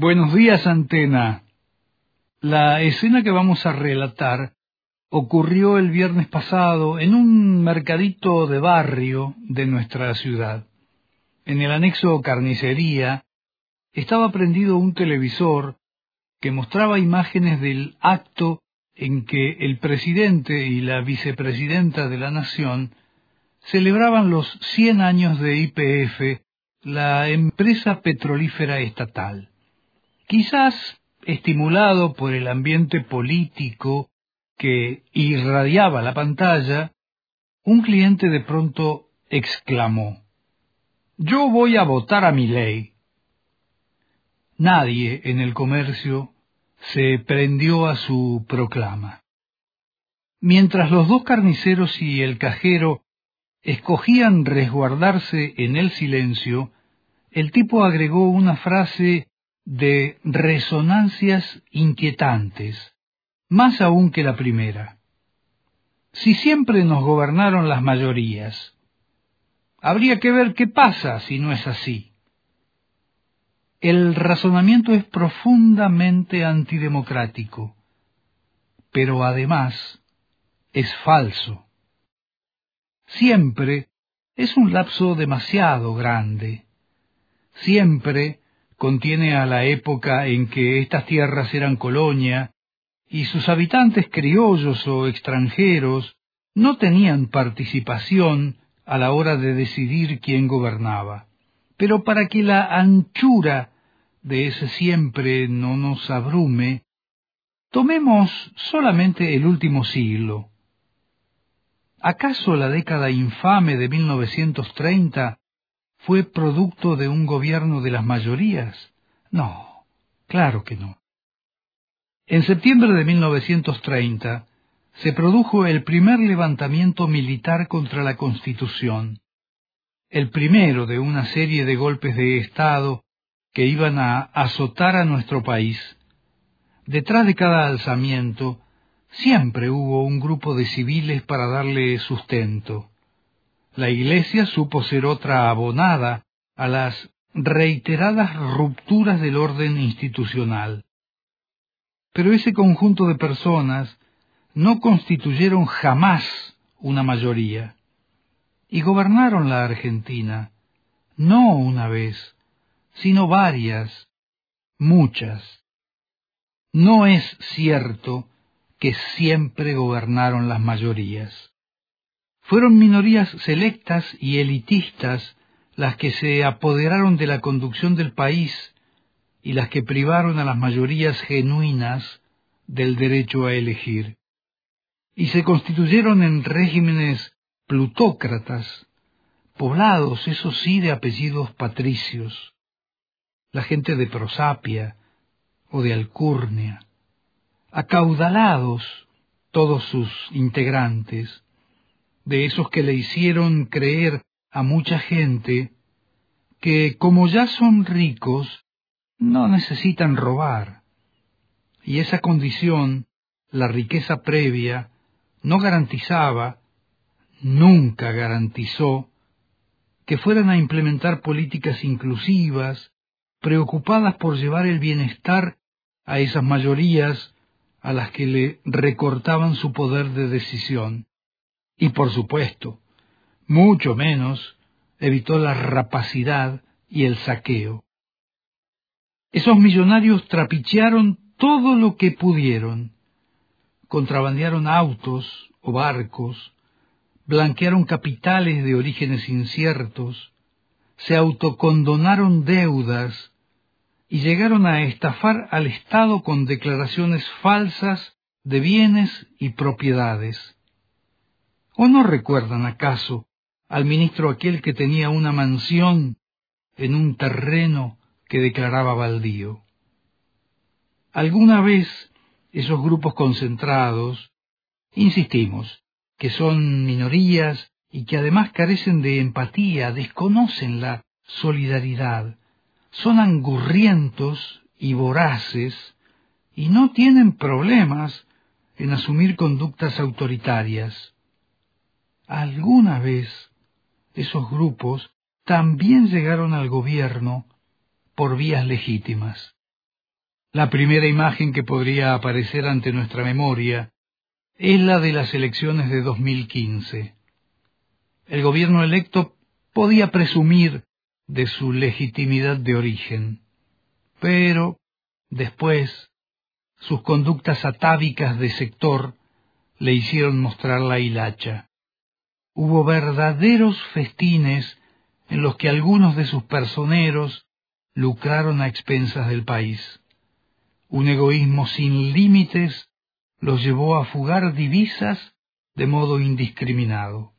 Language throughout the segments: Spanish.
Buenos días, Antena. La escena que vamos a relatar ocurrió el viernes pasado en un mercadito de barrio de nuestra ciudad. En el anexo carnicería estaba prendido un televisor que mostraba imágenes del acto en que el presidente y la vicepresidenta de la Nación celebraban los 100 años de IPF, la empresa petrolífera estatal. Quizás estimulado por el ambiente político que irradiaba la pantalla, un cliente de pronto exclamó Yo voy a votar a mi ley. Nadie en el comercio se prendió a su proclama. Mientras los dos carniceros y el cajero escogían resguardarse en el silencio, el tipo agregó una frase de resonancias inquietantes, más aún que la primera. Si siempre nos gobernaron las mayorías, habría que ver qué pasa si no es así. El razonamiento es profundamente antidemocrático, pero además es falso. Siempre es un lapso demasiado grande. Siempre contiene a la época en que estas tierras eran colonia y sus habitantes criollos o extranjeros no tenían participación a la hora de decidir quién gobernaba. Pero para que la anchura de ese siempre no nos abrume, tomemos solamente el último siglo. ¿Acaso la década infame de 1930 fue producto de un gobierno de las mayorías? No, claro que no. En septiembre de 1930 se produjo el primer levantamiento militar contra la Constitución, el primero de una serie de golpes de Estado que iban a azotar a nuestro país. Detrás de cada alzamiento siempre hubo un grupo de civiles para darle sustento. La Iglesia supo ser otra abonada a las reiteradas rupturas del orden institucional pero ese conjunto de personas no constituyeron jamás una mayoría y gobernaron la Argentina, no una vez, sino varias, muchas. No es cierto que siempre gobernaron las mayorías. Fueron minorías selectas y elitistas las que se apoderaron de la conducción del país y las que privaron a las mayorías genuinas del derecho a elegir, y se constituyeron en regímenes plutócratas, poblados, eso sí, de apellidos patricios, la gente de Prosapia o de Alcurnia, acaudalados todos sus integrantes, de esos que le hicieron creer a mucha gente que como ya son ricos, no necesitan robar. Y esa condición, la riqueza previa, no garantizaba, nunca garantizó, que fueran a implementar políticas inclusivas, preocupadas por llevar el bienestar a esas mayorías a las que le recortaban su poder de decisión. Y por supuesto, mucho menos evitó la rapacidad y el saqueo. Esos millonarios trapichearon todo lo que pudieron. Contrabandearon autos o barcos, blanquearon capitales de orígenes inciertos, se autocondonaron deudas y llegaron a estafar al Estado con declaraciones falsas de bienes y propiedades. ¿O no recuerdan acaso al ministro aquel que tenía una mansión en un terreno que declaraba baldío. Alguna vez esos grupos concentrados, insistimos, que son minorías y que además carecen de empatía, desconocen la solidaridad, son angurrientos y voraces y no tienen problemas en asumir conductas autoritarias. Alguna vez esos grupos también llegaron al gobierno por vías legítimas. La primera imagen que podría aparecer ante nuestra memoria es la de las elecciones de 2015. El gobierno electo podía presumir de su legitimidad de origen, pero después sus conductas atávicas de sector le hicieron mostrar la hilacha. Hubo verdaderos festines en los que algunos de sus personeros lucraron a expensas del país. Un egoísmo sin límites los llevó a fugar divisas de modo indiscriminado.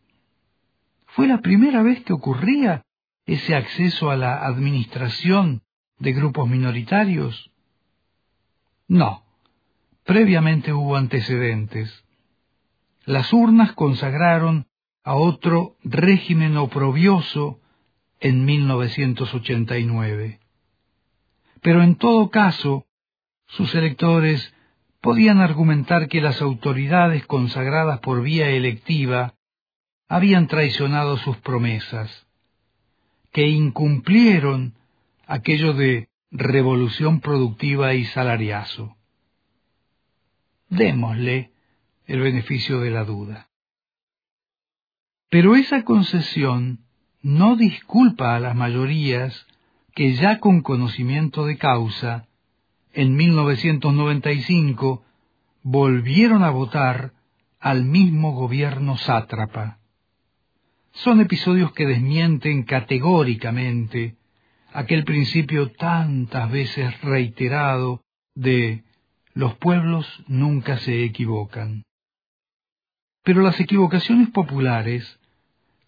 Fue la primera vez que ocurría ese acceso a la administración de grupos minoritarios. No, previamente hubo antecedentes. Las urnas consagraron a otro régimen oprobioso en 1989. Pero en todo caso, sus electores podían argumentar que las autoridades consagradas por vía electiva habían traicionado sus promesas, que incumplieron aquello de revolución productiva y salariazo. Démosle el beneficio de la duda. Pero esa concesión no disculpa a las mayorías que ya con conocimiento de causa, en 1995 volvieron a votar al mismo gobierno sátrapa. Son episodios que desmienten categóricamente aquel principio tantas veces reiterado de los pueblos nunca se equivocan. Pero las equivocaciones populares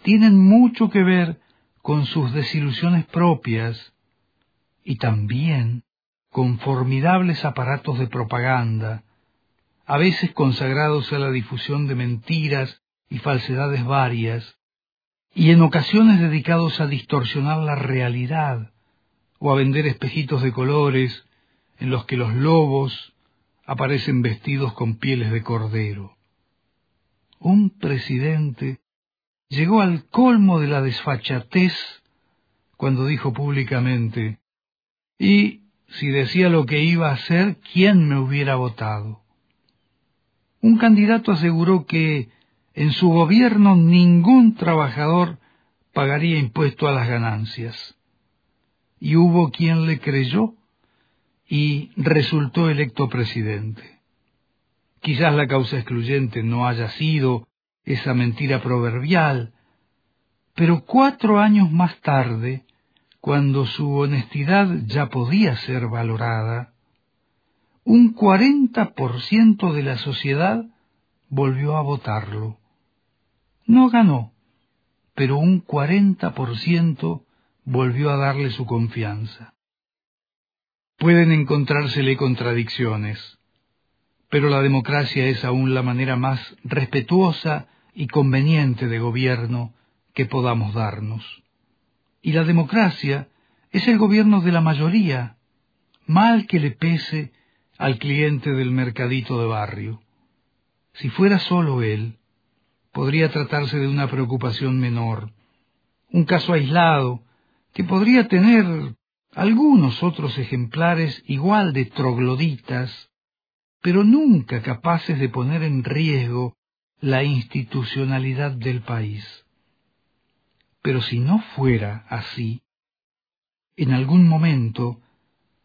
tienen mucho que ver con sus desilusiones propias y también con formidables aparatos de propaganda, a veces consagrados a la difusión de mentiras y falsedades varias, y en ocasiones dedicados a distorsionar la realidad o a vender espejitos de colores en los que los lobos aparecen vestidos con pieles de cordero. Un presidente llegó al colmo de la desfachatez cuando dijo públicamente, y si decía lo que iba a hacer, ¿quién me hubiera votado? Un candidato aseguró que en su gobierno ningún trabajador pagaría impuesto a las ganancias. Y hubo quien le creyó y resultó electo presidente. Quizás la causa excluyente no haya sido esa mentira proverbial, pero cuatro años más tarde, cuando su honestidad ya podía ser valorada, un cuarenta por ciento de la sociedad volvió a votarlo. No ganó, pero un cuarenta por ciento volvió a darle su confianza. Pueden encontrársele contradicciones, pero la democracia es aún la manera más respetuosa y conveniente de gobierno que podamos darnos. Y la democracia es el gobierno de la mayoría, mal que le pese al cliente del mercadito de barrio. Si fuera solo él, podría tratarse de una preocupación menor, un caso aislado que podría tener algunos otros ejemplares igual de trogloditas, pero nunca capaces de poner en riesgo la institucionalidad del país. Pero si no fuera así, en algún momento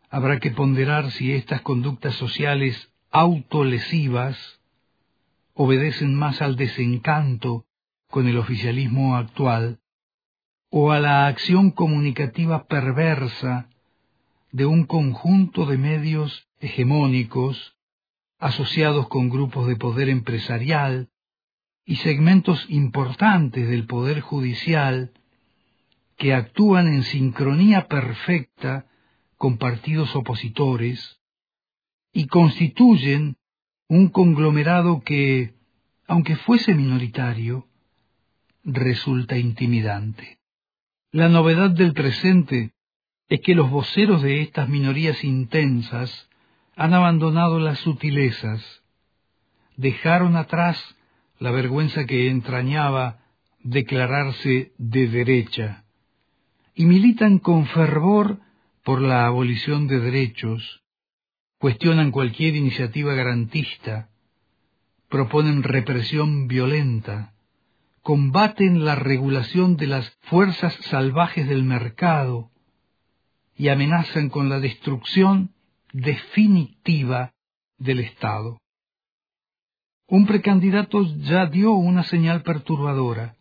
habrá que ponderar si estas conductas sociales autolesivas obedecen más al desencanto con el oficialismo actual o a la acción comunicativa perversa de un conjunto de medios hegemónicos asociados con grupos de poder empresarial y segmentos importantes del poder judicial que actúan en sincronía perfecta con partidos opositores y constituyen un conglomerado que, aunque fuese minoritario, resulta intimidante. La novedad del presente es que los voceros de estas minorías intensas han abandonado las sutilezas, dejaron atrás la vergüenza que entrañaba declararse de derecha, y militan con fervor por la abolición de derechos, cuestionan cualquier iniciativa garantista, proponen represión violenta, combaten la regulación de las fuerzas salvajes del mercado y amenazan con la destrucción definitiva del Estado. Un precandidato ya dio una señal perturbadora.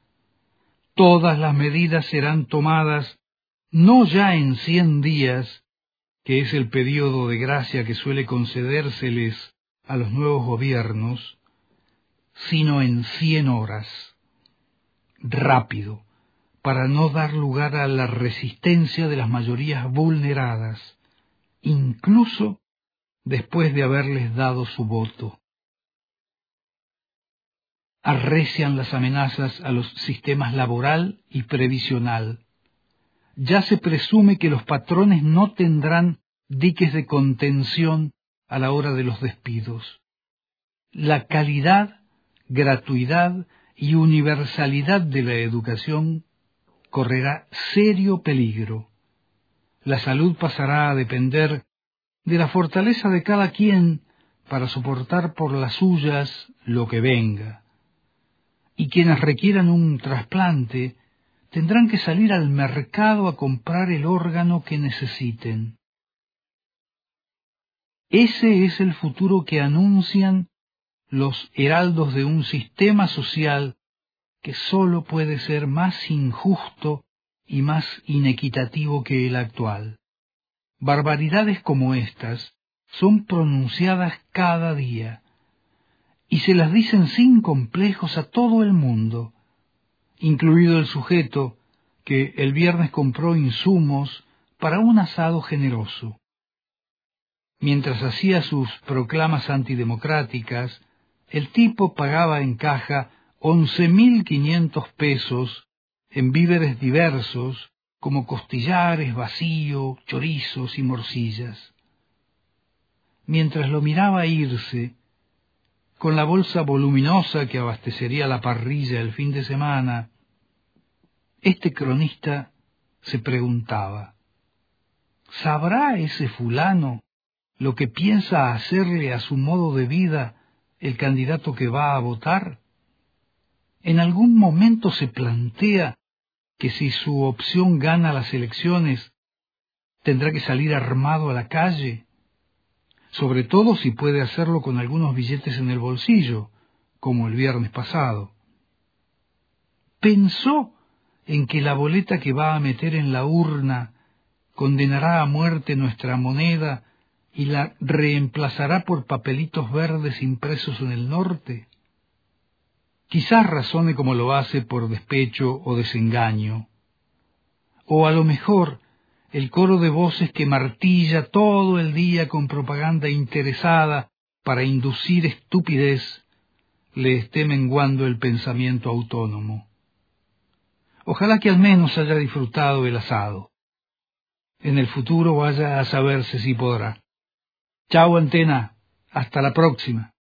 Todas las medidas serán tomadas no ya en cien días, que es el periodo de gracia que suele concedérseles a los nuevos gobiernos, sino en cien horas. Rápido, para no dar lugar a la resistencia de las mayorías vulneradas, incluso después de haberles dado su voto. Arrecian las amenazas a los sistemas laboral y previsional. Ya se presume que los patrones no tendrán diques de contención a la hora de los despidos. La calidad, gratuidad y universalidad de la educación correrá serio peligro. La salud pasará a depender de la fortaleza de cada quien para soportar por las suyas lo que venga. Y quienes requieran un trasplante tendrán que salir al mercado a comprar el órgano que necesiten. Ese es el futuro que anuncian los heraldos de un sistema social que sólo puede ser más injusto y más inequitativo que el actual. Barbaridades como estas son pronunciadas cada día y se las dicen sin complejos a todo el mundo, incluido el sujeto que el viernes compró insumos para un asado generoso. Mientras hacía sus proclamas antidemocráticas, el tipo pagaba en caja once mil quinientos pesos en víveres diversos como costillares, vacío, chorizos y morcillas. Mientras lo miraba irse, con la bolsa voluminosa que abastecería la parrilla el fin de semana, este cronista se preguntaba, ¿sabrá ese fulano lo que piensa hacerle a su modo de vida el candidato que va a votar? ¿En algún momento se plantea que si su opción gana las elecciones, tendrá que salir armado a la calle, sobre todo si puede hacerlo con algunos billetes en el bolsillo, como el viernes pasado. Pensó en que la boleta que va a meter en la urna condenará a muerte nuestra moneda y la reemplazará por papelitos verdes impresos en el norte. Quizás razone como lo hace por despecho o desengaño. O a lo mejor el coro de voces que martilla todo el día con propaganda interesada para inducir estupidez le esté menguando el pensamiento autónomo. Ojalá que al menos haya disfrutado el asado. En el futuro vaya a saberse si podrá. Chao antena, hasta la próxima.